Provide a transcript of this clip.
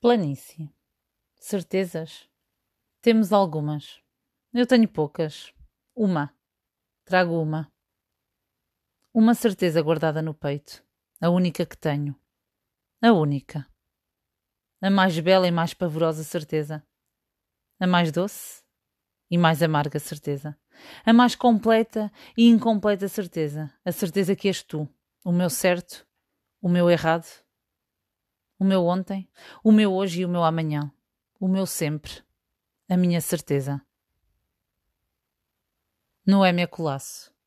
Planície. Certezas? Temos algumas. Eu tenho poucas. Uma. Trago uma. Uma certeza guardada no peito. A única que tenho. A única. A mais bela e mais pavorosa certeza. A mais doce e mais amarga certeza. A mais completa e incompleta certeza. A certeza que és tu. O meu certo. O meu errado o meu ontem, o meu hoje e o meu amanhã, o meu sempre, a minha certeza. Noémia Colasso